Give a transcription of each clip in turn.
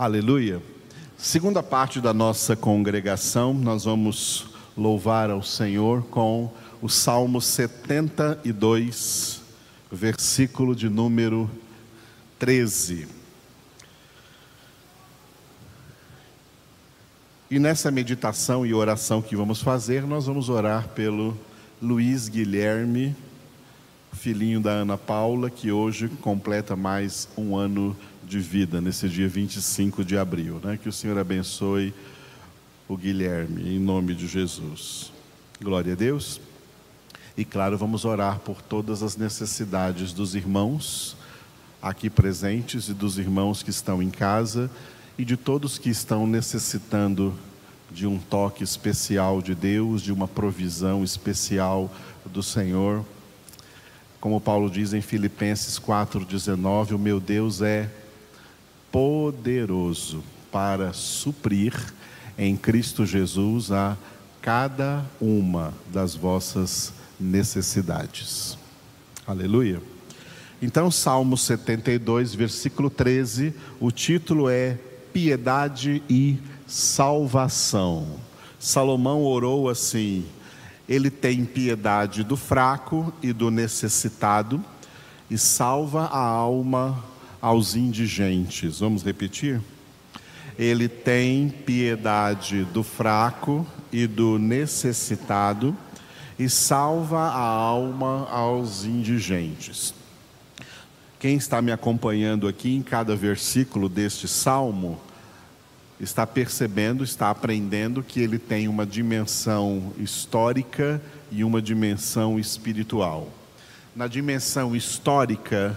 Aleluia. Segunda parte da nossa congregação, nós vamos louvar ao Senhor com o Salmo 72, versículo de número 13. E nessa meditação e oração que vamos fazer, nós vamos orar pelo Luiz Guilherme, filhinho da Ana Paula, que hoje completa mais um ano de vida, nesse dia 25 de abril. Né? Que o Senhor abençoe o Guilherme, em nome de Jesus. Glória a Deus. E claro, vamos orar por todas as necessidades dos irmãos aqui presentes e dos irmãos que estão em casa e de todos que estão necessitando de um toque especial de Deus, de uma provisão especial do Senhor. Como Paulo diz em Filipenses 4,19: O meu Deus é poderoso para suprir em Cristo Jesus a cada uma das vossas necessidades. Aleluia. Então, Salmo 72, versículo 13, o título é piedade e salvação. Salomão orou assim: Ele tem piedade do fraco e do necessitado e salva a alma aos indigentes. Vamos repetir? Ele tem piedade do fraco e do necessitado e salva a alma aos indigentes. Quem está me acompanhando aqui em cada versículo deste salmo, está percebendo, está aprendendo que ele tem uma dimensão histórica e uma dimensão espiritual. Na dimensão histórica,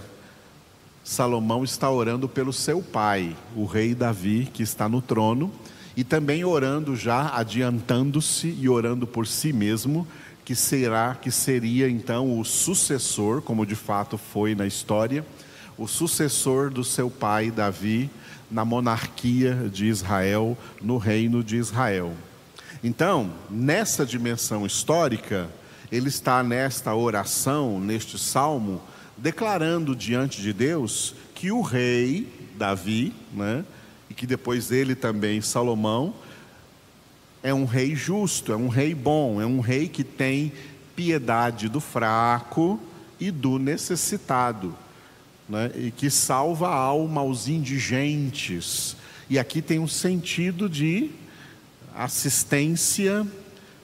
Salomão está orando pelo seu pai, o rei Davi, que está no trono, e também orando já adiantando-se e orando por si mesmo, que será que seria então o sucessor, como de fato foi na história, o sucessor do seu pai Davi na monarquia de Israel, no reino de Israel. Então, nessa dimensão histórica, ele está nesta oração, neste salmo, declarando diante de Deus que o rei Davi, né, e que depois ele também Salomão, é um rei justo, é um rei bom, é um rei que tem piedade do fraco e do necessitado né, e que salva a alma aos indigentes. E aqui tem um sentido de assistência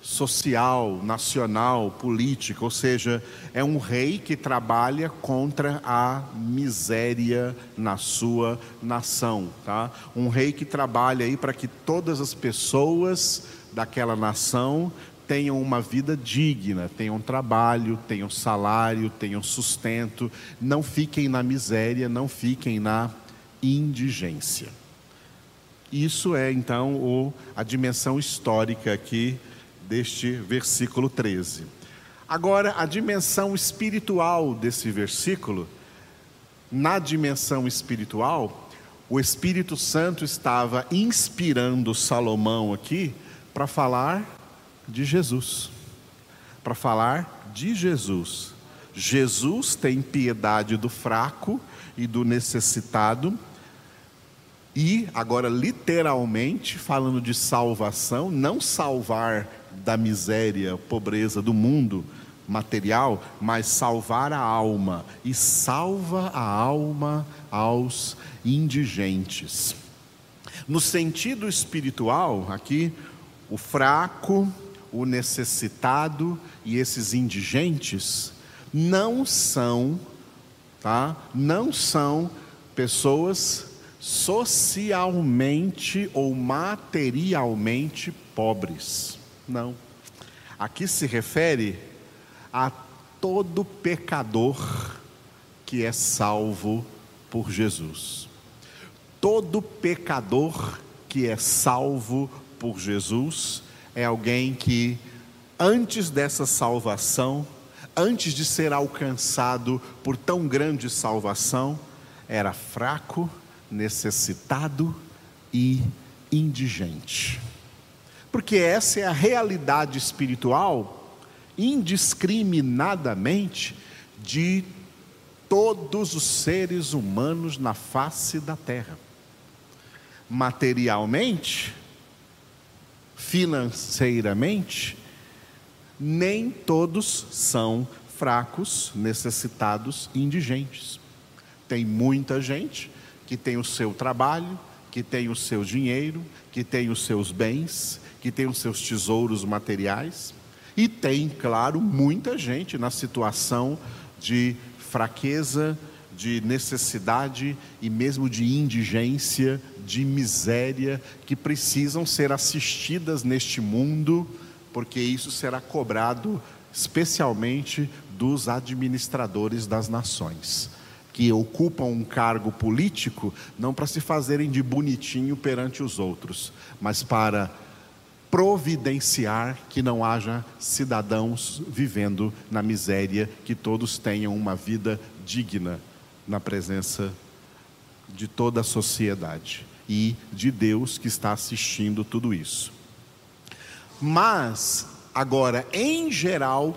social, nacional, política, ou seja, é um rei que trabalha contra a miséria na sua nação, tá? Um rei que trabalha aí para que todas as pessoas daquela nação tenham uma vida digna, tenham trabalho, tenham salário, tenham sustento, não fiquem na miséria, não fiquem na indigência. Isso é então o, a dimensão histórica aqui deste versículo 13. Agora, a dimensão espiritual desse versículo, na dimensão espiritual, o Espírito Santo estava inspirando Salomão aqui para falar de Jesus. Para falar de Jesus. Jesus tem piedade do fraco e do necessitado. E, agora, literalmente, falando de salvação, não salvar da miséria, pobreza do mundo material, mas salvar a alma. E salva a alma aos indigentes. No sentido espiritual, aqui, o fraco o necessitado e esses indigentes não são, tá? Não são pessoas socialmente ou materialmente pobres. Não. Aqui se refere a todo pecador que é salvo por Jesus. Todo pecador que é salvo por Jesus é alguém que, antes dessa salvação, antes de ser alcançado por tão grande salvação, era fraco, necessitado e indigente. Porque essa é a realidade espiritual, indiscriminadamente, de todos os seres humanos na face da terra. materialmente, financeiramente, nem todos são fracos, necessitados indigentes. Tem muita gente que tem o seu trabalho, que tem o seu dinheiro, que tem os seus bens, que tem os seus tesouros materiais, e tem, claro, muita gente na situação de fraqueza, de necessidade e mesmo de indigência, de miséria, que precisam ser assistidas neste mundo, porque isso será cobrado especialmente dos administradores das nações, que ocupam um cargo político não para se fazerem de bonitinho perante os outros, mas para providenciar que não haja cidadãos vivendo na miséria, que todos tenham uma vida digna na presença de toda a sociedade e de Deus que está assistindo tudo isso. Mas, agora, em geral,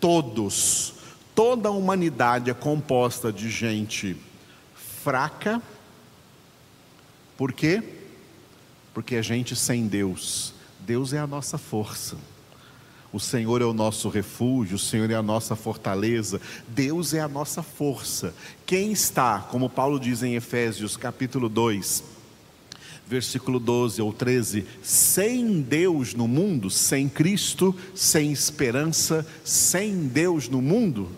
todos, toda a humanidade é composta de gente fraca, por quê? Porque é gente sem Deus. Deus é a nossa força. O Senhor é o nosso refúgio, o Senhor é a nossa fortaleza, Deus é a nossa força. Quem está, como Paulo diz em Efésios capítulo 2, versículo 12 ou 13, sem Deus no mundo, sem Cristo, sem esperança, sem Deus no mundo,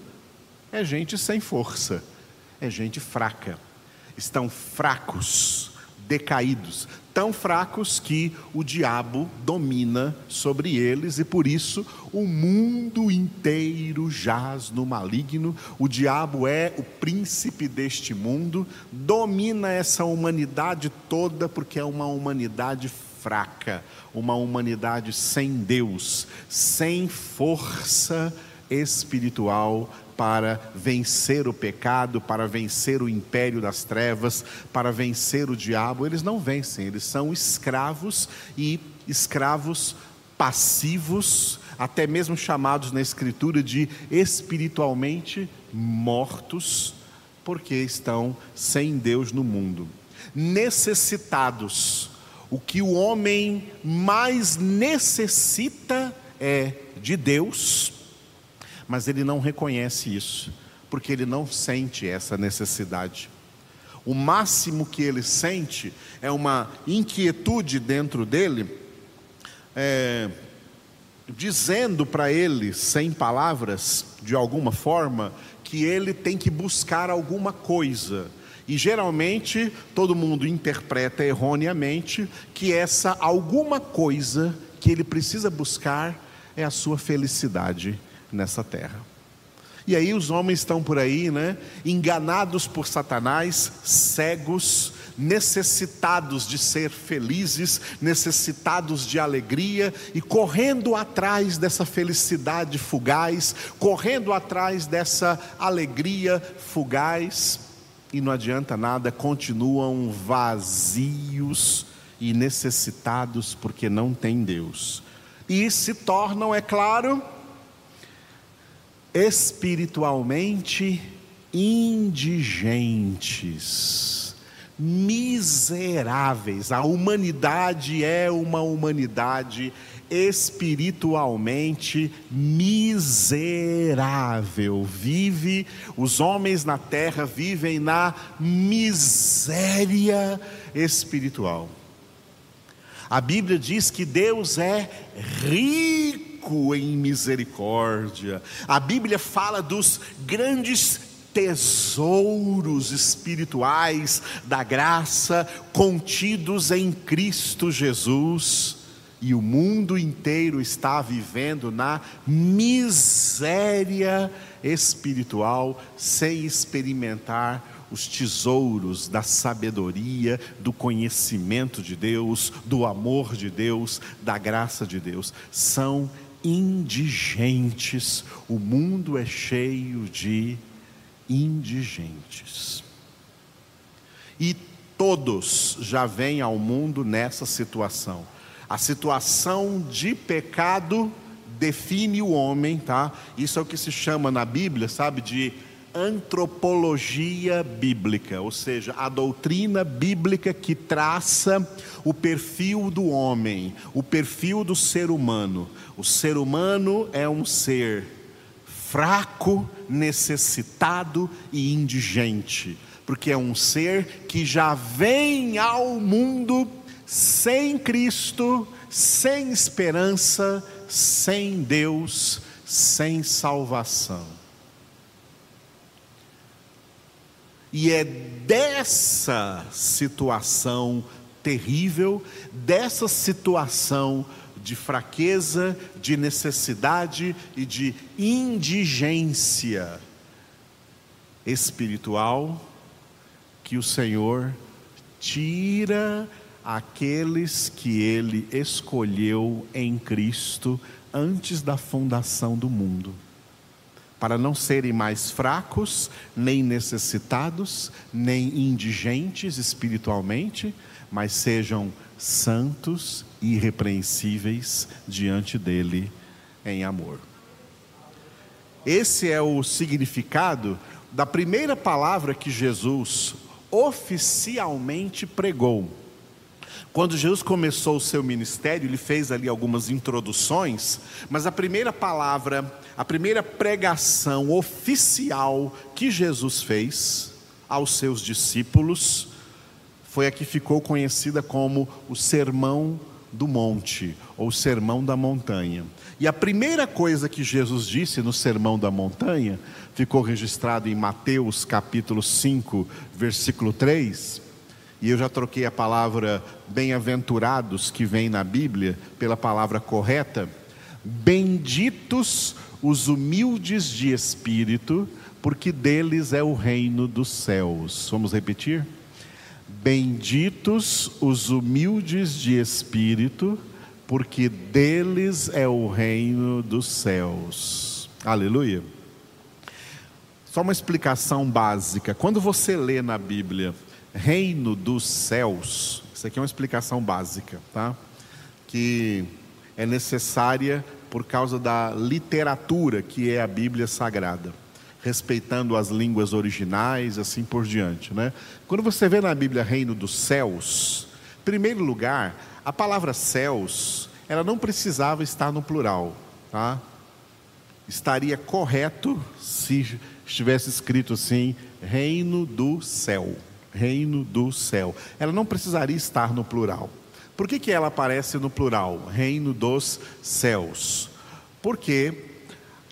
é gente sem força, é gente fraca, estão fracos, decaídos, tão fracos que o diabo domina sobre eles e por isso o mundo inteiro jaz no maligno. O diabo é o príncipe deste mundo, domina essa humanidade toda porque é uma humanidade fraca, uma humanidade sem Deus, sem força espiritual para vencer o pecado, para vencer o império das trevas, para vencer o diabo, eles não vencem, eles são escravos e escravos passivos, até mesmo chamados na Escritura de espiritualmente mortos, porque estão sem Deus no mundo, necessitados. O que o homem mais necessita é de Deus mas ele não reconhece isso, porque ele não sente essa necessidade. O máximo que ele sente é uma inquietude dentro dele, é, dizendo para ele, sem palavras, de alguma forma, que ele tem que buscar alguma coisa. E geralmente todo mundo interpreta erroneamente que essa alguma coisa que ele precisa buscar é a sua felicidade nessa terra. E aí os homens estão por aí, né, enganados por Satanás, cegos, necessitados de ser felizes, necessitados de alegria e correndo atrás dessa felicidade fugaz, correndo atrás dessa alegria fugaz, e não adianta nada, continuam vazios e necessitados porque não têm Deus. E se tornam, é claro, espiritualmente indigentes, miseráveis. A humanidade é uma humanidade espiritualmente miserável. Vive, os homens na terra vivem na miséria espiritual. A Bíblia diz que Deus é rico rico em misericórdia. A Bíblia fala dos grandes tesouros espirituais da graça contidos em Cristo Jesus. E o mundo inteiro está vivendo na miséria espiritual, sem experimentar os tesouros da sabedoria, do conhecimento de Deus, do amor de Deus, da graça de Deus. São indigentes. O mundo é cheio de indigentes. E todos já vêm ao mundo nessa situação. A situação de pecado define o homem, tá? Isso é o que se chama na Bíblia, sabe, de antropologia bíblica, ou seja, a doutrina bíblica que traça o perfil do homem, o perfil do ser humano. O ser humano é um ser fraco, necessitado e indigente, porque é um ser que já vem ao mundo sem Cristo, sem esperança, sem Deus, sem salvação. E é dessa situação terrível, dessa situação de fraqueza, de necessidade e de indigência espiritual, que o Senhor tira aqueles que Ele escolheu em Cristo antes da fundação do mundo para não serem mais fracos, nem necessitados, nem indigentes espiritualmente, mas sejam santos e irrepreensíveis diante dele em amor. Esse é o significado da primeira palavra que Jesus oficialmente pregou. Quando Jesus começou o seu ministério, ele fez ali algumas introduções, mas a primeira palavra a primeira pregação oficial que Jesus fez aos seus discípulos foi a que ficou conhecida como o Sermão do Monte, ou Sermão da Montanha. E a primeira coisa que Jesus disse no Sermão da Montanha, ficou registrado em Mateus capítulo 5, versículo 3, e eu já troquei a palavra bem-aventurados que vem na Bíblia pela palavra correta. Benditos os humildes de espírito, porque deles é o reino dos céus. Vamos repetir? Benditos os humildes de espírito, porque deles é o reino dos céus. Aleluia. Só uma explicação básica. Quando você lê na Bíblia reino dos céus, isso aqui é uma explicação básica, tá? Que é necessária por causa da literatura que é a Bíblia Sagrada, respeitando as línguas originais, assim por diante, né? Quando você vê na Bíblia Reino dos Céus, em primeiro lugar, a palavra céus, ela não precisava estar no plural, tá? Estaria correto se estivesse escrito assim: Reino do Céu, Reino do Céu. Ela não precisaria estar no plural. Por que, que ela aparece no plural? Reino dos céus. Porque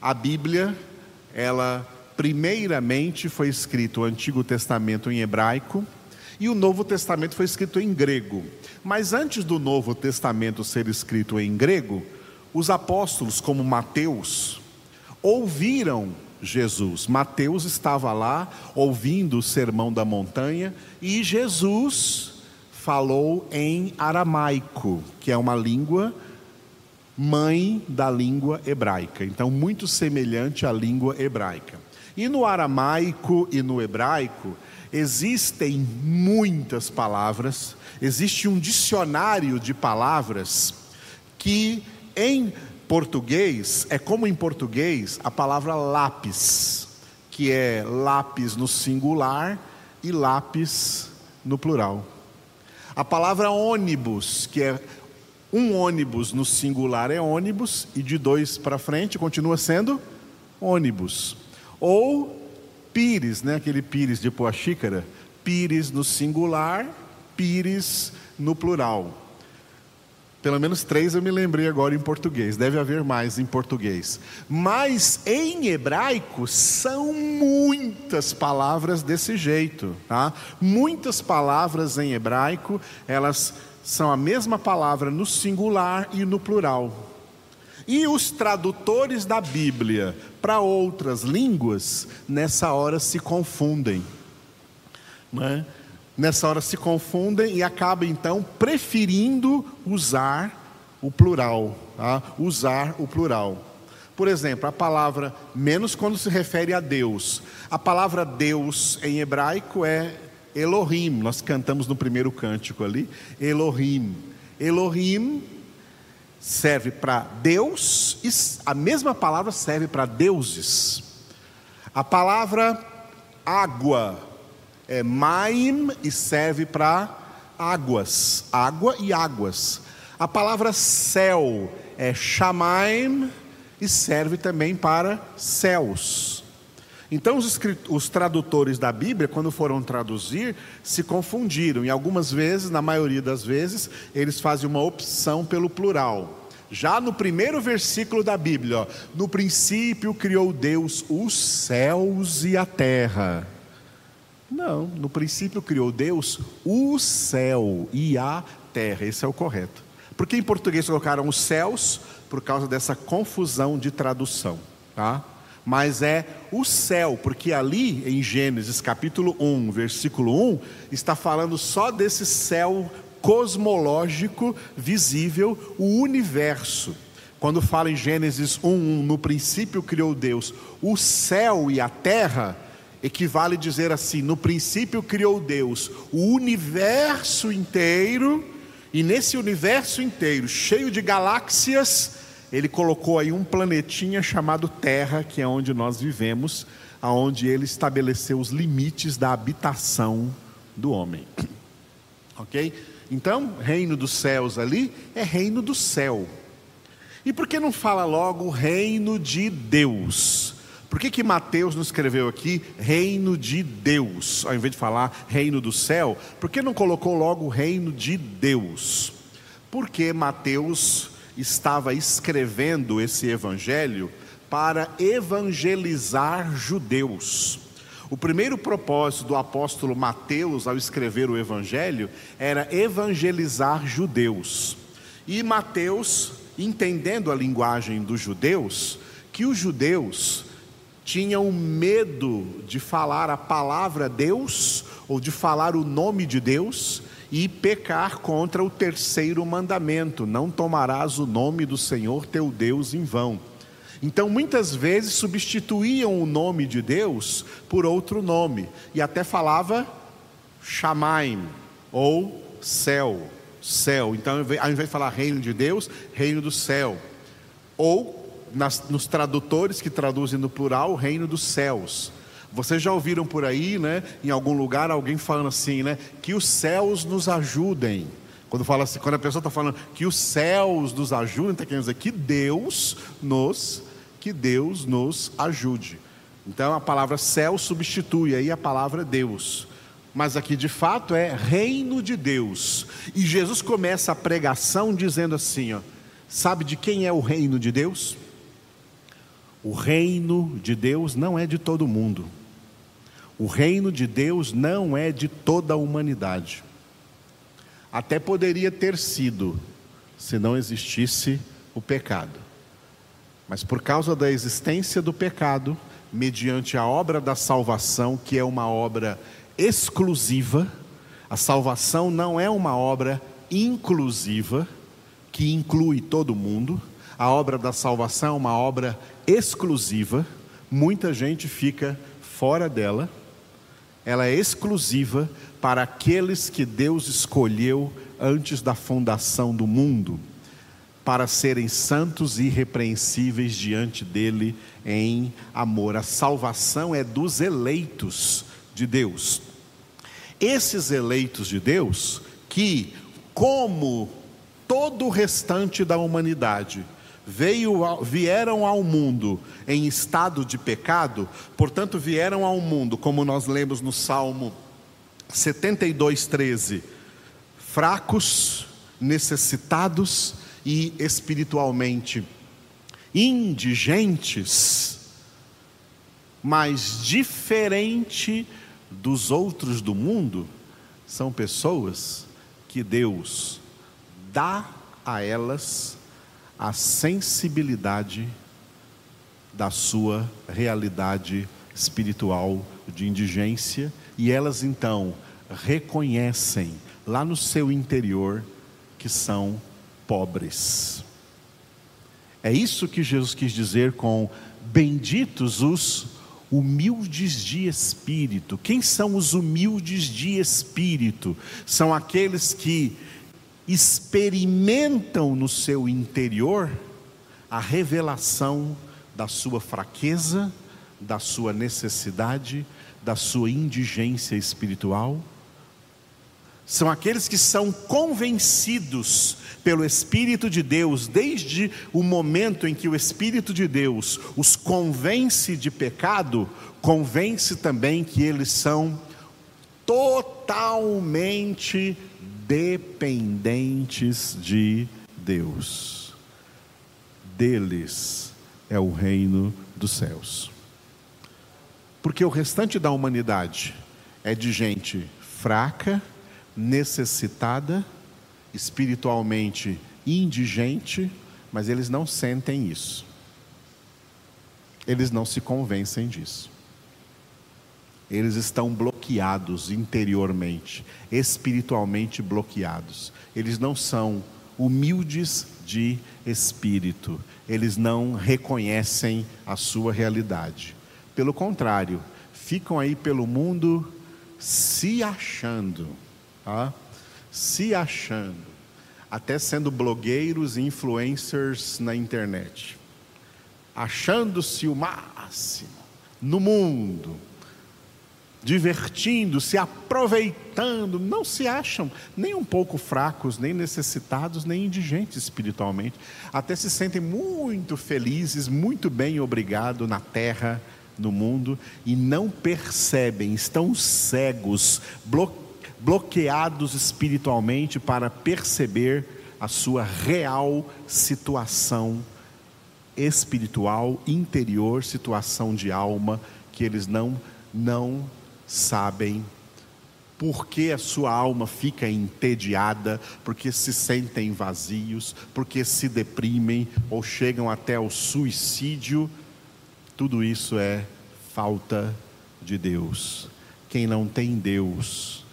a Bíblia, ela primeiramente foi escrito o Antigo Testamento em hebraico e o Novo Testamento foi escrito em grego. Mas antes do Novo Testamento ser escrito em grego, os apóstolos, como Mateus, ouviram Jesus. Mateus estava lá ouvindo o sermão da montanha e Jesus falou em aramaico, que é uma língua mãe da língua hebraica, então muito semelhante à língua hebraica. E no aramaico e no hebraico existem muitas palavras, existe um dicionário de palavras que em português é como em português a palavra lápis, que é lápis no singular e lápis no plural. A palavra ônibus, que é um ônibus no singular é ônibus, e de dois para frente continua sendo ônibus. Ou pires, né? aquele pires de pôr a xícara, pires no singular, pires no plural. Pelo menos três eu me lembrei agora em português, deve haver mais em português. Mas em hebraico são muitas palavras desse jeito, tá? Muitas palavras em hebraico, elas são a mesma palavra no singular e no plural. E os tradutores da Bíblia para outras línguas, nessa hora se confundem. Não é? Nessa hora se confundem e acabam então preferindo usar o plural, tá? usar o plural. Por exemplo, a palavra menos quando se refere a Deus. A palavra Deus em hebraico é Elohim. Nós cantamos no primeiro cântico ali, Elohim. Elohim serve para Deus e a mesma palavra serve para deuses. A palavra água é maim e serve para águas, água e águas. A palavra céu é shamaim e serve também para céus. Então, os, os, tradutores da Bíblia, quando foram traduzir, se confundiram, e algumas vezes, na maioria das vezes, eles fazem uma opção pelo plural. Já no primeiro versículo da Bíblia, ó, no princípio criou Deus os céus e a terra. Não, no princípio criou Deus o céu e a terra. Esse é o correto. Por que em português colocaram os céus? Por causa dessa confusão de tradução, tá? Mas é o céu, porque ali em Gênesis capítulo 1, versículo 1, está falando só desse céu cosmológico visível, o universo. Quando fala em Gênesis 1:1, no princípio criou Deus o céu e a terra, equivale dizer assim: no princípio criou Deus o universo inteiro, e nesse universo inteiro, cheio de galáxias, ele colocou aí um planetinha chamado Terra, que é onde nós vivemos, aonde ele estabeleceu os limites da habitação do homem. OK? Então, reino dos céus ali é reino do céu. E por que não fala logo reino de Deus? Por que, que Mateus não escreveu aqui reino de Deus, ao invés de falar reino do céu? Por que não colocou logo reino de Deus? Porque Mateus estava escrevendo esse evangelho para evangelizar judeus. O primeiro propósito do apóstolo Mateus ao escrever o evangelho era evangelizar judeus. E Mateus, entendendo a linguagem dos judeus, que os judeus tinham medo de falar a palavra Deus ou de falar o nome de Deus e pecar contra o terceiro mandamento: não tomarás o nome do Senhor teu Deus em vão. Então, muitas vezes substituíam o nome de Deus por outro nome, e até falava Shamaim, ou céu, céu. Então, ao invés de falar reino de Deus, reino do céu. Ou, nas, nos tradutores que traduzem no plural, reino dos céus. Vocês já ouviram por aí, né, em algum lugar, alguém falando assim, né, que os céus nos ajudem. Quando, fala assim, quando a pessoa está falando que os céus nos ajudem, está querendo dizer que Deus nos que Deus nos ajude. Então a palavra céu substitui aí a palavra Deus. Mas aqui de fato é reino de Deus. E Jesus começa a pregação dizendo assim, ó: Sabe de quem é o reino de Deus? O reino de Deus não é de todo mundo. O reino de Deus não é de toda a humanidade. Até poderia ter sido, se não existisse o pecado. Mas por causa da existência do pecado, mediante a obra da salvação, que é uma obra exclusiva, a salvação não é uma obra inclusiva, que inclui todo mundo, a obra da salvação é uma obra exclusiva, muita gente fica fora dela, ela é exclusiva para aqueles que Deus escolheu antes da fundação do mundo para serem santos e irrepreensíveis diante dele em amor. A salvação é dos eleitos de Deus. Esses eleitos de Deus, que, como todo o restante da humanidade, veio, vieram ao mundo em estado de pecado, portanto, vieram ao mundo, como nós lemos no Salmo 72, 13, fracos, necessitados, e espiritualmente indigentes, mas diferente dos outros do mundo, são pessoas que Deus dá a elas a sensibilidade da sua realidade espiritual de indigência e elas então reconhecem lá no seu interior que são pobres. É isso que Jesus quis dizer com benditos os humildes de espírito. Quem são os humildes de espírito? São aqueles que experimentam no seu interior a revelação da sua fraqueza, da sua necessidade, da sua indigência espiritual? São aqueles que são convencidos pelo Espírito de Deus, desde o momento em que o Espírito de Deus os convence de pecado, convence também que eles são totalmente dependentes de Deus. Deles é o reino dos céus. Porque o restante da humanidade é de gente fraca, necessitada, espiritualmente indigente, mas eles não sentem isso. Eles não se convencem disso. Eles estão bloqueados interiormente, espiritualmente bloqueados. Eles não são humildes de espírito, eles não reconhecem a sua realidade. Pelo contrário, ficam aí pelo mundo se achando tá? se achando, até sendo blogueiros e influencers na internet, achando-se o máximo no mundo, divertindo-se, aproveitando, não se acham nem um pouco fracos, nem necessitados, nem indigentes espiritualmente, até se sentem muito felizes, muito bem obrigado na terra, no mundo, e não percebem, estão cegos, bloqueados bloqueados espiritualmente para perceber a sua real situação espiritual, interior, situação de alma, que eles não não sabem porque a sua alma fica entediada, porque se sentem vazios, porque se deprimem ou chegam até o suicídio. Tudo isso é falta de Deus. Quem não tem Deus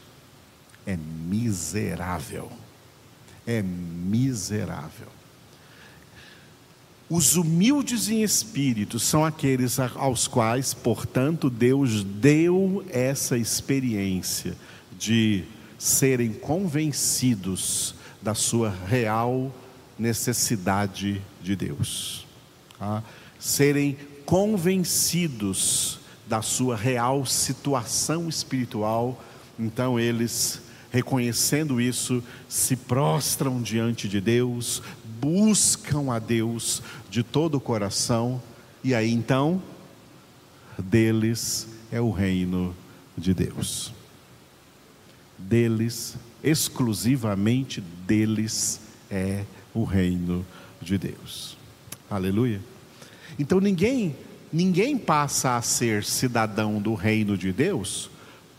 é miserável. É miserável. Os humildes em espírito são aqueles aos quais, portanto, Deus deu essa experiência de serem convencidos da sua real necessidade de Deus, tá? serem convencidos da sua real situação espiritual, então eles reconhecendo isso, se prostram diante de Deus, buscam a Deus de todo o coração, e aí então, deles é o reino de Deus. Deles, exclusivamente deles é o reino de Deus. Aleluia. Então ninguém, ninguém passa a ser cidadão do reino de Deus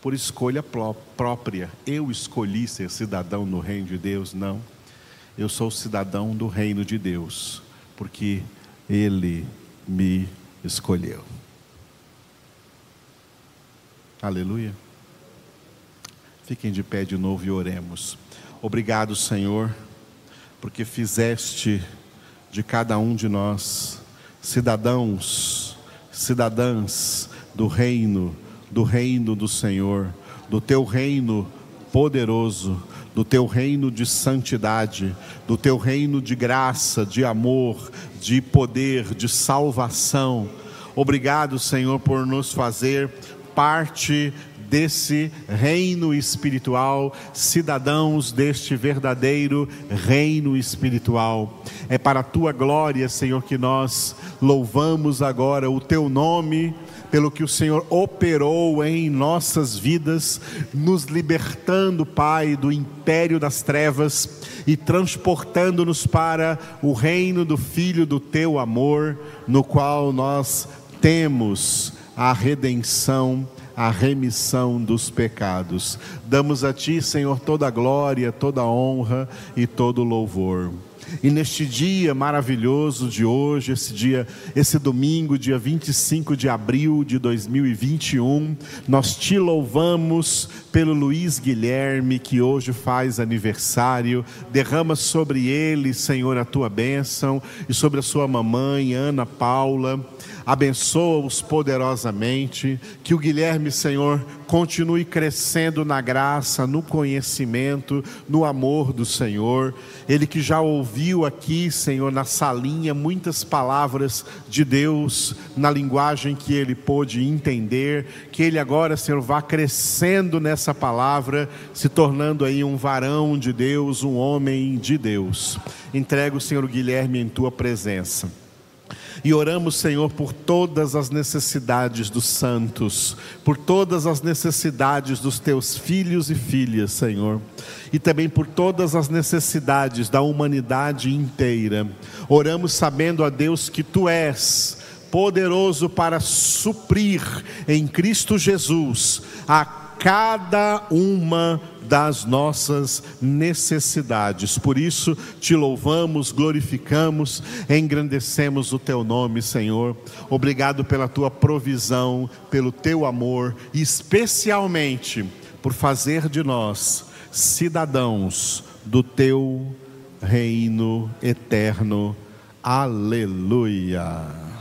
por escolha própria. Eu escolhi ser cidadão no reino de Deus, não. Eu sou cidadão do reino de Deus, porque Ele me escolheu. Aleluia. Fiquem de pé de novo e oremos. Obrigado, Senhor, porque fizeste de cada um de nós cidadãos, cidadãs do reino do reino do Senhor, do teu reino poderoso, do teu reino de santidade, do teu reino de graça, de amor, de poder, de salvação. Obrigado, Senhor, por nos fazer parte desse reino espiritual, cidadãos deste verdadeiro reino espiritual. É para a tua glória, Senhor, que nós louvamos agora o teu nome pelo que o Senhor operou em nossas vidas, nos libertando, Pai, do império das trevas e transportando-nos para o reino do Filho do teu amor, no qual nós temos a redenção a remissão dos pecados. Damos a Ti, Senhor, toda a glória, toda a honra e todo o louvor. E neste dia maravilhoso de hoje, esse dia, esse domingo, dia 25 de abril de 2021, nós te louvamos pelo Luiz Guilherme, que hoje faz aniversário. Derrama sobre ele, Senhor, a tua bênção e sobre a sua mamãe, Ana Paula abençoa-os poderosamente, que o Guilherme, Senhor, continue crescendo na graça, no conhecimento, no amor do Senhor. Ele que já ouviu aqui, Senhor, na salinha, muitas palavras de Deus, na linguagem que ele pôde entender, que ele agora, Senhor, vá crescendo nessa palavra, se tornando aí um varão de Deus, um homem de Deus. Entrega o Senhor Guilherme em tua presença. E oramos, Senhor, por todas as necessidades dos santos, por todas as necessidades dos teus filhos e filhas, Senhor, e também por todas as necessidades da humanidade inteira. Oramos sabendo a Deus que tu és poderoso para suprir em Cristo Jesus a cada uma das nossas necessidades. Por isso, te louvamos, glorificamos, engrandecemos o teu nome, Senhor. Obrigado pela tua provisão, pelo teu amor, e especialmente por fazer de nós cidadãos do teu reino eterno. Aleluia.